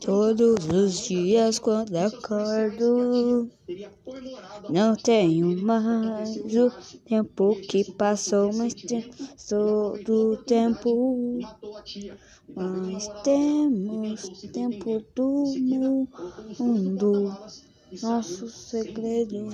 Todos os dias quando acordo, não tenho mais o tempo que passou, mas todo o tempo. Mas temos tempo do mundo, nosso segredo.